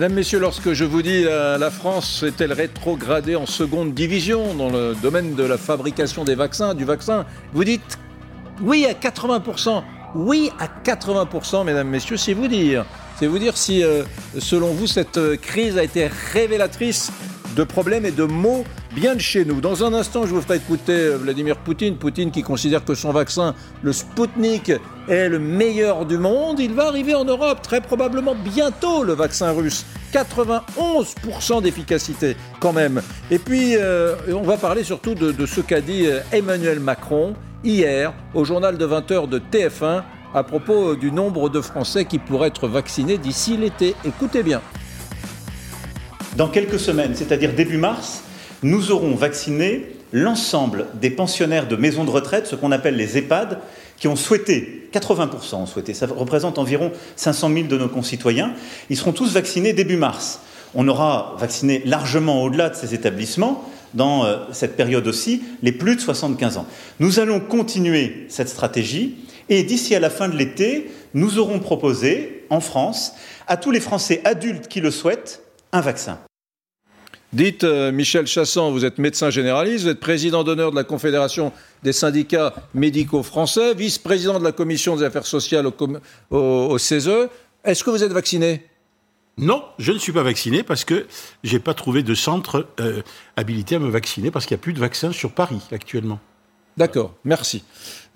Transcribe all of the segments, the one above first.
Mesdames, Messieurs, lorsque je vous dis la, la France est-elle rétrogradée en seconde division dans le domaine de la fabrication des vaccins, du vaccin, vous dites oui à 80%. Oui à 80%, mesdames, messieurs, c'est vous dire. C'est vous dire si, euh, selon vous, cette euh, crise a été révélatrice de problèmes et de maux bien de chez nous. Dans un instant, je vous ferai écouter euh, Vladimir Poutine. Poutine qui considère que son vaccin, le Sputnik, est le meilleur du monde. Il va arriver en Europe très probablement bientôt, le vaccin russe. 91% d'efficacité quand même. Et puis, euh, on va parler surtout de, de ce qu'a dit euh, Emmanuel Macron hier au journal de 20h de TF1 à propos du nombre de Français qui pourraient être vaccinés d'ici l'été. Écoutez bien. Dans quelques semaines, c'est-à-dire début mars, nous aurons vacciné l'ensemble des pensionnaires de maisons de retraite, ce qu'on appelle les EHPAD, qui ont souhaité, 80% ont souhaité, ça représente environ 500 000 de nos concitoyens, ils seront tous vaccinés début mars. On aura vacciné largement au-delà de ces établissements, dans euh, cette période aussi, les plus de 75 ans. Nous allons continuer cette stratégie et d'ici à la fin de l'été, nous aurons proposé, en France, à tous les Français adultes qui le souhaitent, un vaccin. Dites, euh, Michel Chassan, vous êtes médecin généraliste, vous êtes président d'honneur de la Confédération des syndicats médicaux français, vice-président de la Commission des affaires sociales au, CESE. Est-ce que vous êtes vacciné? Non, je ne suis pas vacciné parce que je n'ai pas trouvé de centre euh, habilité à me vacciner parce qu'il n'y a plus de vaccins sur Paris actuellement. D'accord, merci.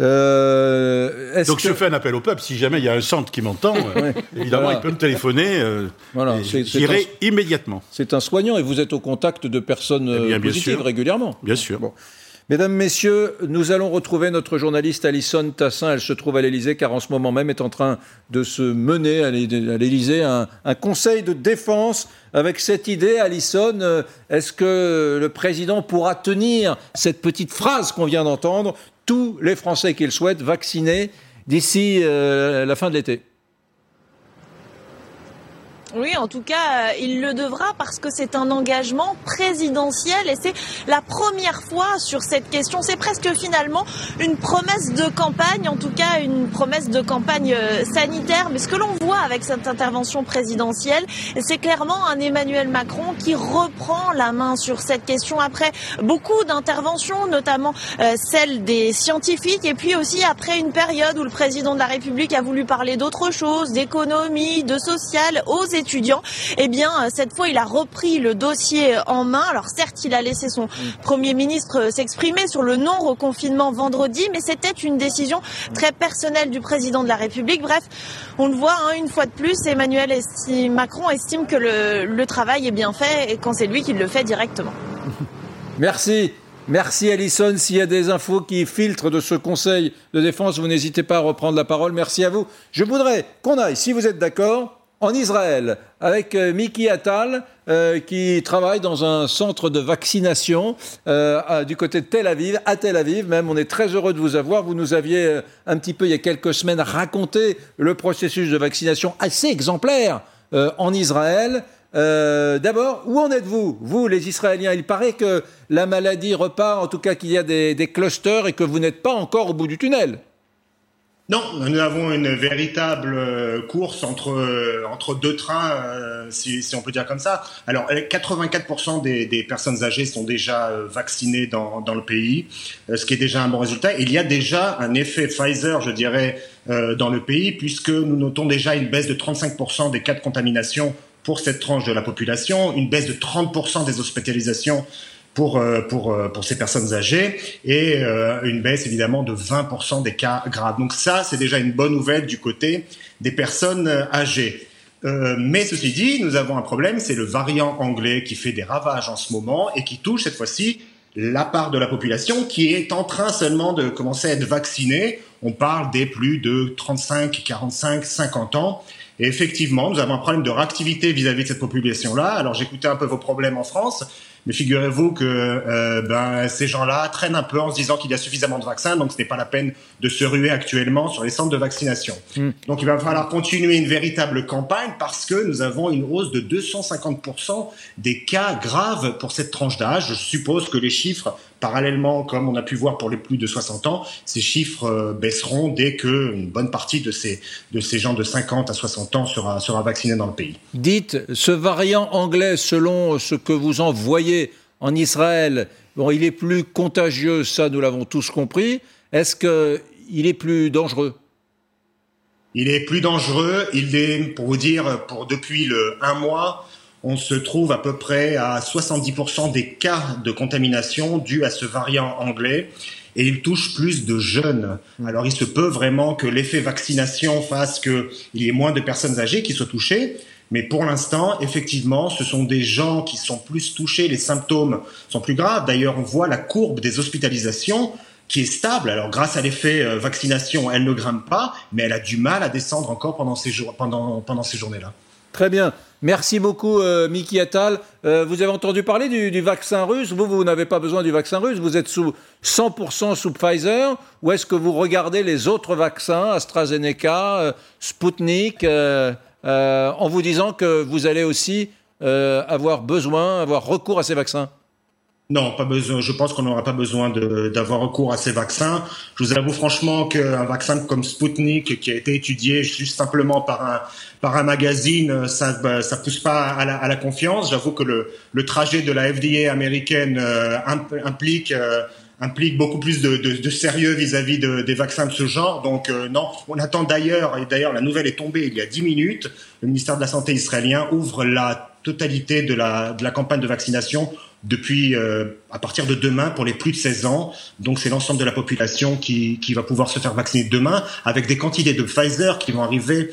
Euh, Donc que... je fais un appel au peuple. Si jamais il y a un centre qui m'entend, euh, évidemment, voilà. il peut me téléphoner. Euh, voilà, J'irai un... immédiatement. C'est un soignant et vous êtes au contact de personnes eh bien, positives bien régulièrement. Bien sûr. Bon. Mesdames, Messieurs, nous allons retrouver notre journaliste Alison Tassin. Elle se trouve à l'Élysée car en ce moment même est en train de se mener à l'Élysée un, conseil de défense avec cette idée, Alison, est-ce que le président pourra tenir cette petite phrase qu'on vient d'entendre? Tous les Français qui le souhaitent vaccinés d'ici euh, la fin de l'été oui, en tout cas, il le devra parce que c'est un engagement présidentiel et c'est la première fois sur cette question. C'est presque finalement une promesse de campagne, en tout cas une promesse de campagne sanitaire. Mais ce que l'on voit avec cette intervention présidentielle, c'est clairement un Emmanuel Macron qui reprend la main sur cette question après beaucoup d'interventions, notamment euh, celle des scientifiques et puis aussi après une période où le président de la République a voulu parler d'autre chose, d'économie, de social aux États étudiants, eh bien cette fois il a repris le dossier en main. Alors certes, il a laissé son premier ministre s'exprimer sur le non reconfinement vendredi, mais c'était une décision très personnelle du président de la République. Bref, on le voit hein, une fois de plus, Emmanuel Macron estime que le, le travail est bien fait et quand c'est lui qui le fait directement. Merci. Merci Alison. S'il y a des infos qui filtrent de ce Conseil de défense, vous n'hésitez pas à reprendre la parole. Merci à vous. Je voudrais qu'on aille, si vous êtes d'accord, en Israël avec euh, Miki Attal euh, qui travaille dans un centre de vaccination euh, du côté de Tel Aviv, à Tel Aviv même. On est très heureux de vous avoir. Vous nous aviez un petit peu il y a quelques semaines raconté le processus de vaccination assez exemplaire en Israël. D'abord, où en êtes-vous, vous les Israéliens? Il paraît que la maladie repart, en tout cas qu'il y a des, des clusters et que vous n'êtes pas encore au bout du tunnel. Non, nous avons une véritable course entre entre deux trains, euh, si, on peut dire comme ça. Alors, 84% des, des, personnes âgées sont déjà vaccinées dans, dans le pays, euh, ce qui est déjà un bon résultat. Il y a déjà un effet Pfizer, je dirais, euh, dans le pays, puisque nous notons déjà une baisse de 35% des cas de contamination pour cette tranche de la population, une baisse de 30% des hospitalisations pour, pour, pour ces personnes âgées et euh, une baisse évidemment de 20% des cas graves. Donc ça, c'est déjà une bonne nouvelle du côté des personnes âgées. Euh, mais ceci dit, nous avons un problème, c'est le variant anglais qui fait des ravages en ce moment et qui touche cette fois-ci la part de la population qui est en train seulement de commencer à être vaccinée. On parle des plus de 35, 45, 50 ans. Et effectivement, nous avons un problème de réactivité vis-à-vis de cette population-là. Alors j'écoutais un peu vos problèmes en France, Mais figurez-vous que euh, ben, ces gens-là traînent un peu en se disant qu'il y a suffisamment de vaccins, donc ce n'est pas la peine de se ruer actuellement sur les centres de vaccination. Hmm. Donc il va falloir continuer une véritable campagne parce que nous avons une hausse de 250% des cas graves pour cette tranche d'âge. Je suppose que les chiffres Parallèlement, comme on a pu voir pour les plus de 60 ans, ces chiffres euh, baisseront dès qu'une bonne partie de ces, de ces gens de 50 à 60 ans sera, sera vaccinée dans le pays. Dites, ce variant anglais, selon ce que vous en voyez en Israël, bon, il est plus contagieux, ça nous l'avons tous compris. Est-ce qu'il est plus dangereux? Il est plus dangereux. Il est, pour vous dire, pour depuis le un mois, on se trouve à peu près à 70% des cas de contamination dus à ce variant anglais et il touche plus de jeunes. Alors il se peut vraiment que l'effet vaccination fasse qu'il y ait moins de personnes âgées qui soient touchées, mais pour l'instant, effectivement, ce sont des gens qui sont plus touchés, les symptômes sont plus graves. D'ailleurs, on voit la courbe des hospitalisations qui est stable. Alors grâce à l'effet euh, vaccination, elle ne grimpe pas, mais elle a du mal à descendre encore pendant ces, jours, pendant, pendant ces journées-là. Très bien. Merci beaucoup, euh, Miki Attal. Euh, vous avez entendu parler du, vaccin russe? Vous, vous n'avez pas besoin du vaccin russe. Vous êtes sous 100% sous Pfizer. Ou est-ce que vous regardez les autres vaccins, AstraZeneca, euh, Sputnik, en vous disant que vous allez aussi avoir besoin, avoir recours à ces vaccins? Non, pas besoin. Je pense qu'on n'aura pas besoin d'avoir recours à ces vaccins. Je vous avoue franchement qu'un vaccin comme Sputnik, qui a été étudié juste simplement par un par un magazine, ça bah, ça pousse pas à la, à la confiance. J'avoue que le le trajet de la FDA américaine euh, implique euh, implique beaucoup plus de, de, de sérieux vis-à-vis de, des vaccins de ce genre. Donc euh, non, on attend d'ailleurs, et d'ailleurs la nouvelle est tombée il y a dix minutes, le ministère de la Santé israélien ouvre la totalité de la, de la campagne de vaccination depuis euh, à partir de demain pour les plus de 16 ans. Donc c'est l'ensemble de la population qui, qui va pouvoir se faire vacciner demain avec des quantités de Pfizer qui vont arriver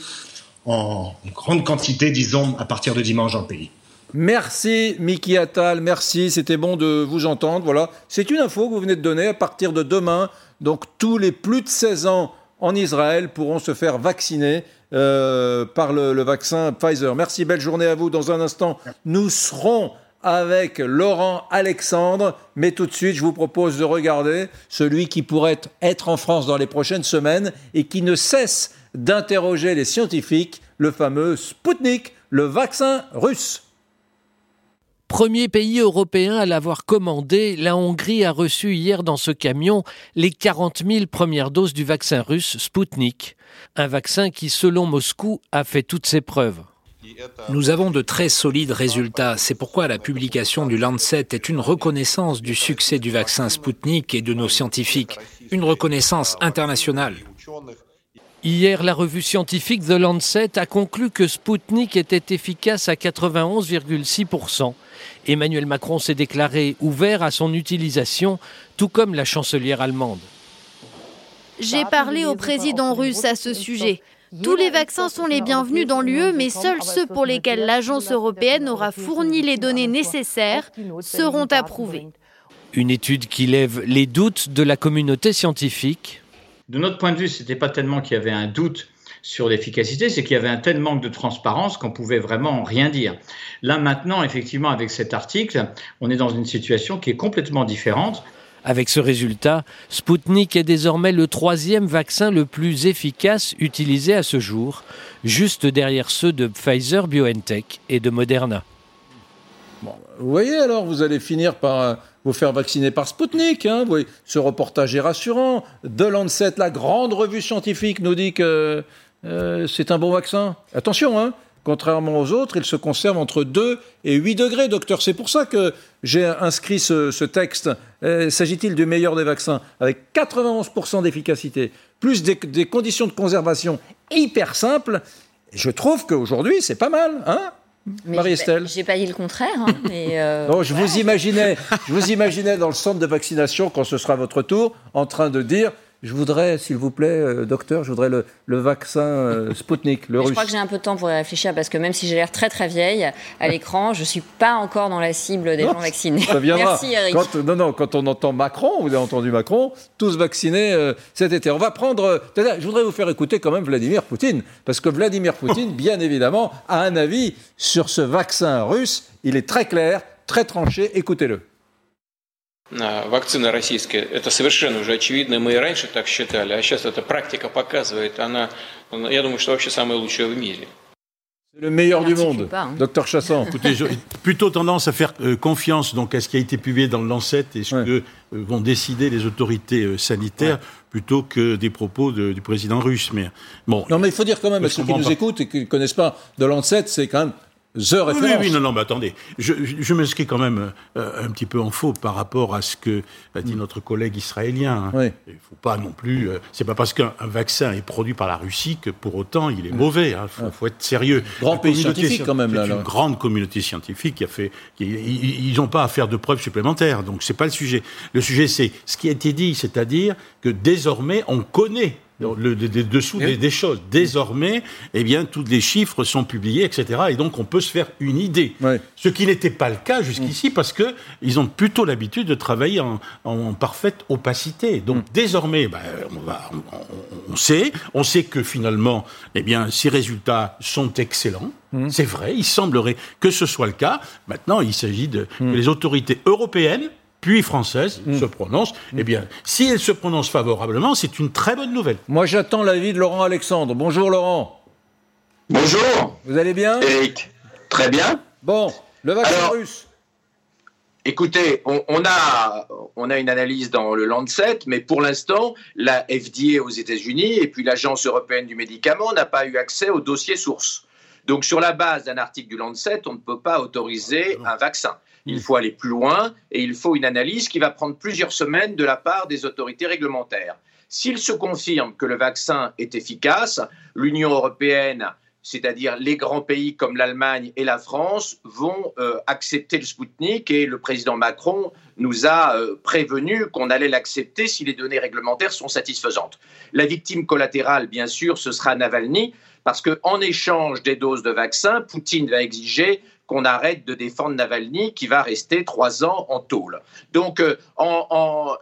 en grande quantité, disons, à partir de dimanche dans le pays. Merci Miki Attal, merci, c'était bon de vous entendre. Voilà, c'est une info que vous venez de donner à partir de demain. Donc tous les plus de 16 ans en Israël pourront se faire vacciner euh, par le, le, vaccin Pfizer. Merci, belle journée à vous. Dans un instant, nous serons avec Laurent Alexandre. Mais tout de suite, je vous propose de regarder celui qui pourrait être en France dans les prochaines semaines et qui ne cesse d'interroger les scientifiques, le fameux Sputnik, le vaccin russe. Premier pays européen à l'avoir commandé, la Hongrie a reçu hier dans ce camion les 40 000 premières doses du vaccin russe Sputnik, un vaccin qui, selon Moscou, a fait toutes ses preuves. Nous avons de très solides résultats. C'est pourquoi la publication du Lancet est une reconnaissance du succès du vaccin Sputnik et de nos scientifiques, une reconnaissance internationale. Hier, la revue scientifique The Lancet a conclu que Sputnik était efficace à 91,6%. Emmanuel Macron s'est déclaré ouvert à son utilisation, tout comme la chancelière allemande. J'ai parlé au président russe à ce sujet. Tous les vaccins sont les bienvenus dans l'UE, mais seuls ceux pour lesquels l'agence européenne aura fourni les données nécessaires seront approuvés. Une étude qui lève les doutes de la communauté scientifique. De notre point de vue, ce n'était pas tellement qu'il y avait un doute sur l'efficacité, c'est qu'il y avait un tel manque de transparence qu'on pouvait vraiment rien dire. Là maintenant, effectivement, avec cet article, on est dans une situation qui est complètement différente. Avec ce résultat, Sputnik est désormais le troisième vaccin le plus efficace utilisé à ce jour, juste derrière ceux de Pfizer BioNTech et de Moderna. vous voyez alors, vous allez finir par euh, vous faire vacciner par Sputnik. Hein, ce reportage est rassurant. De Lancet, la grande revue scientifique, nous dit que euh, c'est un bon vaccin. Attention, hein, Contrairement aux autres, il se conserve entre 2 et 8 degrés, docteur. C'est pour ça que j'ai inscrit ce, texte. Euh, s'agit-il du meilleur des vaccins Avec 91% d'efficacité, plus des, conditions de conservation hyper simples, je trouve qu'aujourd'hui, c'est pas mal. Hein Marie-Estelle J'ai pas dit le contraire. Hein, euh, non, je vous imaginais, je vous imaginais dans le centre de vaccination quand ce sera votre tour, en train de dire je voudrais, s'il vous plaît, euh, docteur, je voudrais le, le vaccin euh, Sputnik, le russe. Je crois que j'ai un peu de temps pour y réfléchir parce que même si j'ai l'air très très vieille à l'écran, je suis pas encore dans la cible des gens vaccinés. Ça viendra. Merci Eric. Quand, non, non, quand on entend Macron, vous avez entendu Macron, tous vaccinés euh, cet été. On va prendre. je voudrais vous faire écouter quand même Vladimir Poutine parce que Vladimir Poutine, bien évidemment, a un avis sur ce vaccin russe. Il est très clair, très tranché. Écoutez-le. Вакцина российская, это совершенно уже очевидно. Мы и раньше так считали, а сейчас эта практика показывает, она, я думаю, что вообще самая лучшая в мире. C'est le meilleur du monde, hein. docteur Chassan. Écoutez, j'ai plutôt tendance à faire euh, confiance donc à ce qui a été publié dans le Lancet et ce ouais. que euh, vont décider les autorités euh, sanitaires ouais. plutôt que des propos de, du président russe. Mais bon. Non, mais il faut dire quand même à ceux qui nous pas. écoutent et qui ne connaissent pas de Lancet, c'est quand même The oui, oui, non, non, mais attendez. Je, je, je m'inscris quand même euh, un petit peu en faux par rapport à ce que a dit notre collègue israélien. Oui. Il faut pas non plus. Euh, c'est pas parce qu'un vaccin est produit par la Russie que pour autant il est mauvais. Il hein. faut, faut, être sérieux. Grand pays scientifique quand même là. Une grande communauté scientifique qui a fait. Qui, ils n'ont pas à faire de preuves supplémentaires. Donc c'est pas le sujet. Le sujet c'est ce qui a été dit, c'est-à-dire que désormais on connaît le, dessous des, des, choses. Désormais, eh bien, tous les chiffres sont publiés, etc. Et donc, on peut se faire une idée. Ce qui n'était pas le cas jusqu'ici, parce que ils ont plutôt l'habitude de travailler en, en, parfaite opacité. Donc, mm. désormais, ben, on, va, on, on, sait, on sait que finalement, eh bien, ces résultats sont excellents. Mm. C'est vrai, il semblerait que ce soit le cas. Maintenant, il s'agit de mm. que les autorités européennes puis française mmh. se prononce, mmh. eh bien, si elle se prononce favorablement, c'est une très bonne nouvelle. Moi, j'attends l'avis de Laurent Alexandre. Bonjour, Laurent. Bonjour. Vous allez bien? Eric. Très bien. Bon, le vaccin Alors, russe. Écoutez, on, on, a, on a une analyse dans le Lancet, mais pour l'instant, la FDA aux États-Unis et puis l'Agence européenne du médicament n'a pas eu accès au dossier source. Donc, sur la base d'un article du Lancet, on ne peut pas autoriser un vaccin. Il faut aller plus loin et il faut une analyse qui va prendre plusieurs semaines de la part des autorités réglementaires. S'il se confirme que le vaccin est efficace, l'Union européenne, c'est-à-dire les grands pays comme l'Allemagne et la France, vont euh, accepter le Spoutnik et le président Macron nous a euh, prévenu qu'on allait l'accepter si les données réglementaires sont satisfaisantes. La victime collatérale, bien sûr, ce sera Navalny, parce qu'en échange des doses de vaccin, Poutine va exiger qu'on arrête de défendre Navalny, qui va rester trois ans en tôle. Donc, euh, en, en,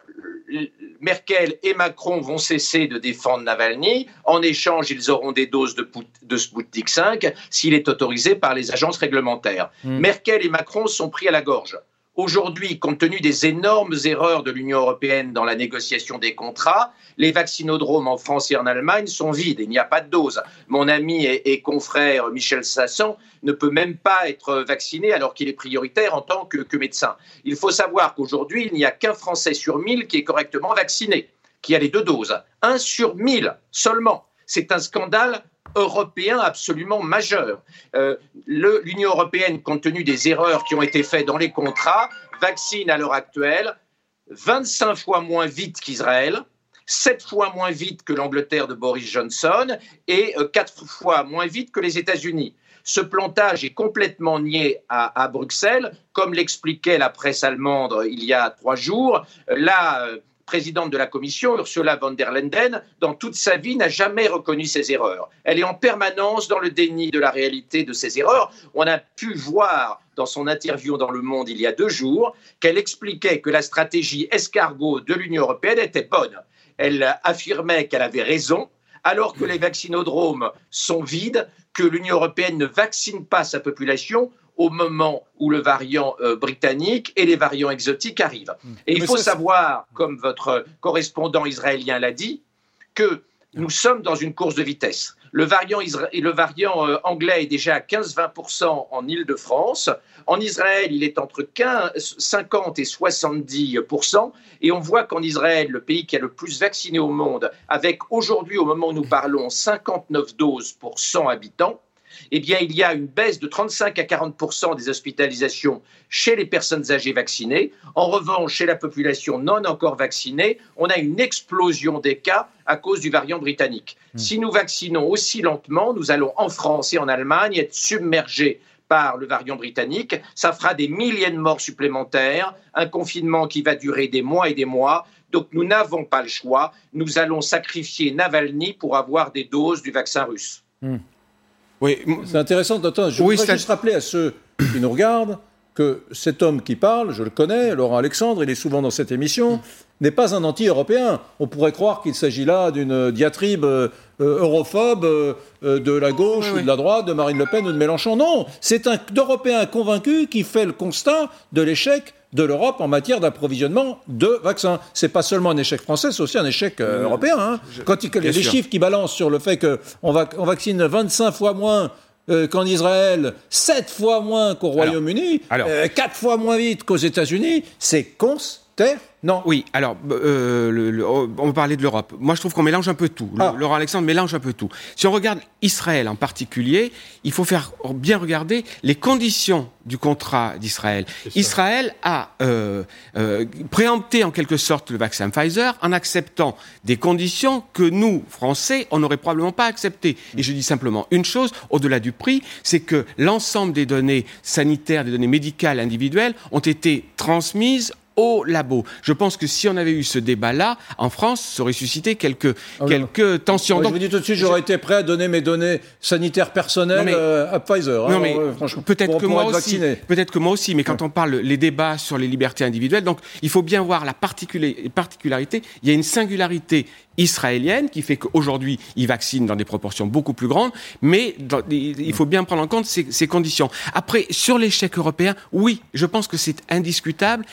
Merkel et Macron vont cesser de défendre Navalny. En échange, ils auront des doses de, de Sputnik 5 s'il est autorisé par les agences réglementaires. Mmh. Merkel et Macron sont pris à la gorge. Aujourd'hui, compte tenu des énormes erreurs de l'Union européenne dans la négociation des contrats, les vaccinodromes en France et en Allemagne sont vides. Il n'y a pas de dose. Mon ami et, confrère Michel Sasson ne peut même pas être vacciné alors qu'il est prioritaire en tant que médecin. Il faut savoir qu'aujourd'hui, il n'y a qu'un Français sur mille qui est correctement vacciné, qui a les deux doses. Un sur mille seulement. C'est un scandale européen absolument majeur. Euh, L'Union européenne, compte tenu des erreurs qui ont été faites dans les contrats, vaccine à l'heure actuelle 25 fois moins vite qu'Israël, 7 fois moins vite que l'Angleterre de Boris Johnson et 4 fois moins vite que les États-Unis. Ce plantage est complètement nié à, Bruxelles, comme l'expliquait la presse allemande il y a trois jours. La présidente de la Commission, Ursula von der Leyen, dans toute sa vie, n'a jamais reconnu ses erreurs. Elle est en permanence dans le déni de la réalité de ses erreurs. On a pu voir dans son interview dans Le Monde il y a deux jours qu'elle expliquait que la stratégie escargot de l'Union européenne était bonne. Elle affirmait qu'elle avait raison, alors que les vaccinodromes sont vides, que l'Union européenne ne vaccine pas sa population au moment où le variant euh, britannique et les variants exotiques arrivent. Et il faut savoir, comme votre correspondant israélien l'a dit, que nous sommes dans une course de vitesse. Le variant, le variant euh, anglais est déjà à 15-20% en Île-de-France. En Israël, il est entre 15, 50 et 70%. Et on voit qu'en Israël, le pays qui a le plus vacciné au monde, avec aujourd'hui, au moment où nous parlons, 59 doses pour 100 habitants, eh bien, il y a une baisse de 35 à 40 des hospitalisations chez les personnes âgées vaccinées. En revanche, chez la population non encore vaccinée, on a une explosion des cas à cause du variant britannique. Mmh. Si nous vaccinons aussi lentement, nous allons en France et en Allemagne être submergés par le variant britannique. Ça fera des milliers de morts supplémentaires, un confinement qui va durer des mois et des mois. Donc nous n'avons pas le choix. Nous allons sacrifier Navalny pour avoir des doses du vaccin russe. Mmh. Oui, c'est intéressant d'entendre. Je oui, voudrais juste rappeler à ceux qui nous regardent que cet homme qui parle, je le connais, Laurent Alexandre, il est souvent dans cette émission, n'est pas un anti-européen. On pourrait croire qu'il s'agit là d'une diatribe euh, euh, europhobe euh, de la gauche ou de la droite, de Marine Le Pen ou de Mélenchon. Non, c'est un Européen convaincu qui fait le constat de l'échec de l'Europe en matière d'approvisionnement de vaccins. C'est pas seulement un échec français, c'est aussi un échec européen. Hein. Quand il y a des chiffres qui balancent sur le fait qu'on on vaccine 25 fois moins qu'en Israël, 7 fois moins qu'au Royaume-Uni, 4 fois moins vite qu'aux États-Unis, c'est consternant. Non. Oui, alors, euh, le, on va parler de l'Europe. Moi, je trouve qu'on mélange un peu tout. Ah. Laurent Alexandre mélange un peu tout. Si on regarde Israël en particulier, il faut faire bien regarder les conditions du contrat d'Israël. Israël a euh, euh, préempté en quelque sorte le vaccin Pfizer en acceptant des conditions que nous, Français, on n'aurait probablement pas acceptées. Et je dis simplement une chose, au-delà du prix, c'est que l'ensemble des données sanitaires, des données médicales individuelles ont été transmises au labo. Je pense que si on avait eu ce débat-là, en France, ça aurait suscité quelques, ah quelques tensions. je vous dis tout de suite, j'aurais été prêt à donner mes données sanitaires personnelles euh, à Pfizer. Hein, non, mais peut-être que moi aussi. Peut-être que moi aussi. Mais quand on parle les débats sur les libertés individuelles, donc il faut bien voir la particularité. Il y a une singularité israélienne qui fait qu'aujourd'hui, ils vaccinent dans des proportions beaucoup plus grandes, mais il faut bien prendre en compte ces, ces conditions. Après, sur l'échec européen, oui, je pense que c'est indiscutable.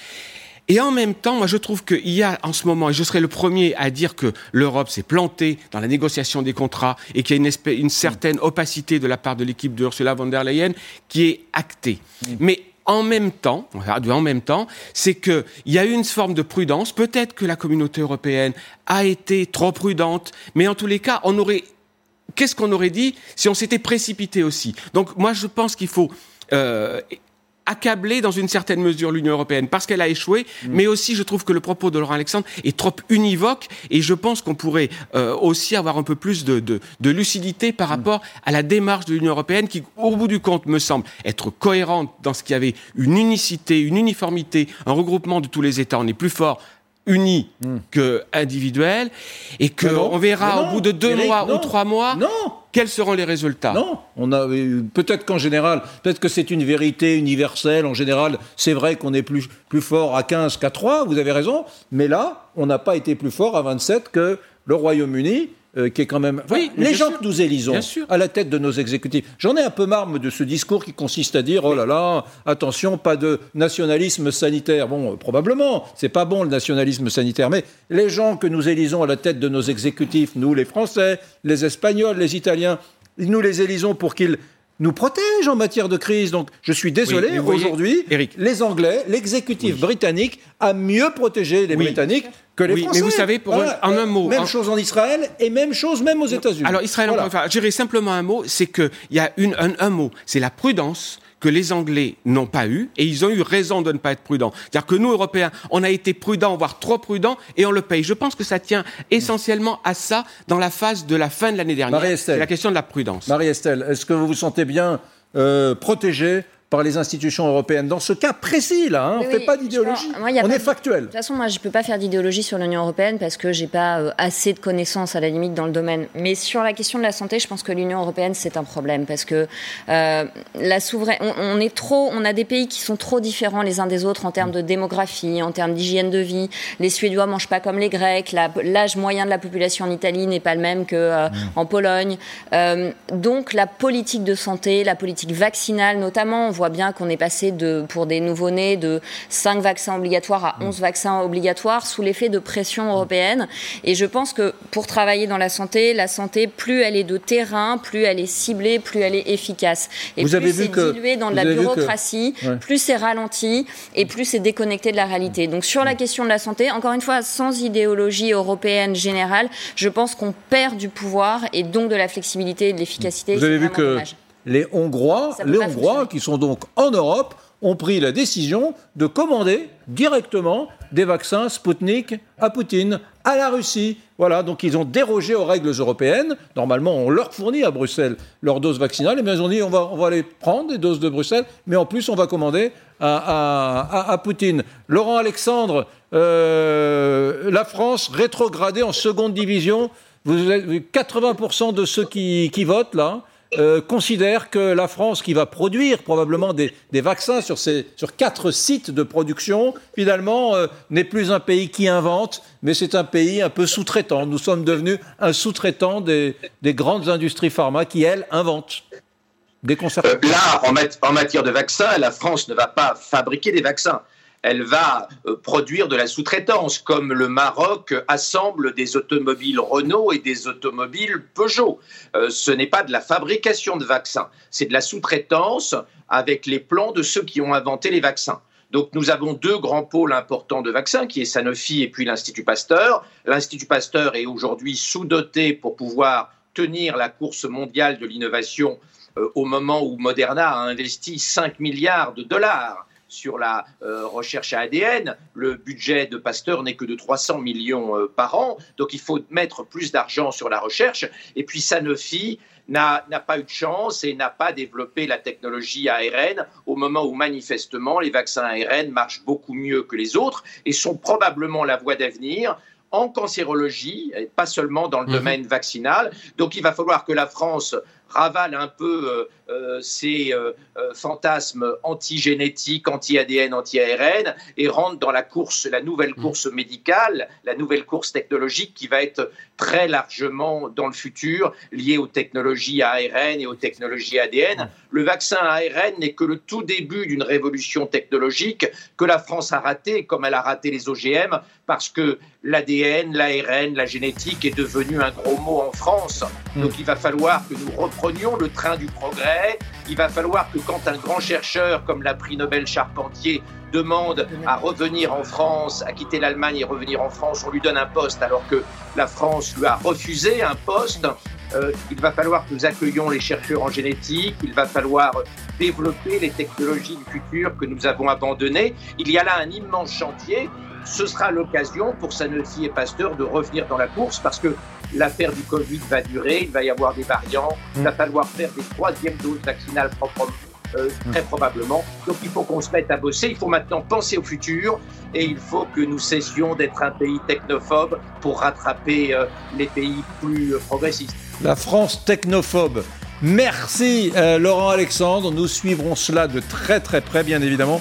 Et en même temps, moi je trouve qu'il y a en ce moment, et je serai le premier à dire que l'Europe s'est plantée dans la négociation des contrats et qu'il y a une, espèce, une certaine opacité de la part de l'équipe de Ursula von der Leyen qui est actée. Mm. Mais en même temps, en même temps, c'est qu'il y a eu une forme de prudence. Peut-être que la communauté européenne a été trop prudente, mais en tous les cas, on aurait, qu'est-ce qu'on aurait dit si on s'était précipité aussi? Donc moi, je pense qu'il faut euh, accabler dans une certaine mesure l'Union européenne parce qu'elle a échoué, mm. mais aussi je trouve que le propos de Laurent Alexandre est trop univoque et je pense qu'on pourrait euh, aussi avoir un peu plus de, de, de lucidité par mm. rapport à la démarche de l'Union européenne qui, au bout du compte, me semble être cohérente dans ce qui avait une unicité, une uniformité, un regroupement de tous les États. On est plus fort unis mm. que individuel et que on verra au bout de deux mois ou trois mois non. quels seront les résultats. Non, on a peut-être qu'en général, peut-être que c'est une vérité universelle. En général, c'est vrai qu'on est plus, plus fort à 15 qu'à 3, vous avez raison, mais là, on n'a pas été plus fort à 27 que le Royaume-Uni euh, qui est quand même. oui, les gens que nous élisons à la tête de nos exécutifs. J'en ai un peu marre de ce discours qui consiste à dire oh là là, attention, pas de nationalisme sanitaire. Bon, euh, probablement, c'est pas bon le nationalisme sanitaire, mais les gens que nous élisons à la tête de nos exécutifs, nous les Français, les Espagnols, les Italiens, nous les élisons pour qu'ils nous protègent en matière de crise. Donc, je suis désolé, aujourd'hui, les Anglais, l'exécutif britannique a mieux protégé les Britanniques que les Français. Mais vous savez, pour en un mot. Même chose en Israël et même chose même aux États-Unis. Alors, Israël, voilà. enfin, j'irai simplement un mot, c'est qu'il y a une, un mot, c'est la prudence que les Anglais n'ont pas eu, et ils ont eu raison de ne pas être prudents. C'est-à-dire que nous, Européens, on a été prudents, voire trop prudents, et on le paye. Je pense que ça tient essentiellement à ça dans la phase de la fin de l'année dernière. C'est la question de la prudence. Marie-Estelle, est-ce que vous vous sentez bien euh, protégée par les institutions européennes. Dans ce cas précis, là, hein, on ne fait pas d'idéologie, on est factuel. De toute façon, moi, je ne peux pas faire d'idéologie sur l'Union européenne parce que je n'ai pas euh, assez de connaissances, à la limite, dans le domaine. Mais sur la question de la santé, je pense que l'Union européenne, c'est un problème parce que euh, la souveraine, on, est trop, on a des pays qui sont trop différents les uns des autres en termes de démographie, en termes d'hygiène de vie. Les Suédois mangent pas comme les Grecs. L'âge moyen de la population en Italie n'est pas le même qu'en euh, en Pologne. donc, la politique de santé, la politique vaccinale, notamment, voit bien qu'on est passé de, pour des nouveau-nés de 5 vaccins obligatoires à 11 vaccins obligatoires sous l'effet de pression européenne. Et je pense que pour travailler dans la santé, la santé, plus elle est de terrain, plus elle est ciblée, plus elle est efficace. Et plus c'est dilué dans de la bureaucratie, plus c'est ralenti et plus c'est déconnecté de la réalité. Donc sur la question de la santé, encore une fois, sans idéologie européenne générale, je pense qu'on perd du pouvoir et donc de la flexibilité et de l'efficacité. Vous avez vu que les Hongrois, les Hongrois qui sont donc en Europe, ont pris la décision de commander directement des vaccins Sputnik à Poutine, à la Russie. Voilà, donc ils ont dérogé aux règles européennes. Normalement, on leur fournit à Bruxelles leur dose vaccinale, mais ils ont dit on va, on va aller prendre des doses de Bruxelles, mais en plus on va commander à, Poutine. Laurent Alexandre, euh, la France rétrogradée en seconde division. Vous avez 80% de ceux qui, qui votent là euh, considère que la France, qui va produire probablement des, vaccins sur, sur quatre sites de production, finalement, euh, n'est plus un pays qui invente, mais c'est un pays un peu sous-traitant. Nous sommes devenus un sous-traitant des, grandes industries pharma qui, elles, inventent. Des euh, là, en matière de vaccins, la France ne va pas fabriquer des vaccins elle va euh, produire de la sous-traitance, comme le Maroc assemble des automobiles Renault et des automobiles Peugeot. Euh, ce n'est pas de la fabrication de vaccins, c'est de la sous-traitance avec les plans de ceux qui ont inventé les vaccins. Donc nous avons deux grands pôles importants de vaccins, qui est Sanofi et puis l'Institut Pasteur. L'Institut Pasteur est aujourd'hui sous-doté pour pouvoir tenir la course mondiale de l'innovation euh, au moment où Moderna a investi 5 milliards de dollars sur la euh, recherche à ADN. Le budget de Pasteur n'est que de 300 millions euh, par an, donc il faut mettre plus d'argent sur la recherche. Et puis Sanofi n'a pas eu de chance et n'a pas développé la technologie ARN au moment où manifestement les vaccins ARN marchent beaucoup mieux que les autres et sont probablement la voie d'avenir en cancérologie, et pas seulement dans le mhm. domaine vaccinal. Donc il va falloir que la France ravale un peu euh, euh, ces euh, fantasmes antigénétiques, anti-ADN, anti-ARN et rentre dans la course, la nouvelle mmh. course médicale, la nouvelle course technologique qui va être très largement dans le futur liée aux technologies ARN et aux technologies ADN. Mmh. Le vaccin ARN n'est que le tout début d'une révolution technologique que la France a ratée, comme elle a raté les OGM, parce que l'ADN, l'ARN, la génétique est devenu un gros mot en France. Mmh. Donc il va falloir que nous reprenions le train du progrès. Il va falloir que quand un grand chercheur comme la prix Nobel Charpentier demande à revenir en France, à quitter l'Allemagne et revenir en France, on lui donne un poste alors que la France lui a refusé un poste. Euh, il va falloir que nous accueillions les chercheurs en génétique, il va falloir développer les technologies du futur que nous avons abandonnées. Il y a là un immense chantier. Ce sera l'occasion pour Sanofi et Pasteur de revenir dans la course parce que l'affaire du Covid va durer, il va y avoir des variants, il va falloir faire des troisièmes doses vaccinales proprement. Euh, très probablement. Donc il faut qu'on se mette à bosser, il faut maintenant penser au futur et il faut que nous cessions d'être un pays technophobe pour rattraper euh, les pays plus euh, progressistes. La France technophobe. Merci Laurent Alexandre, nous suivrons cela de très très près bien évidemment.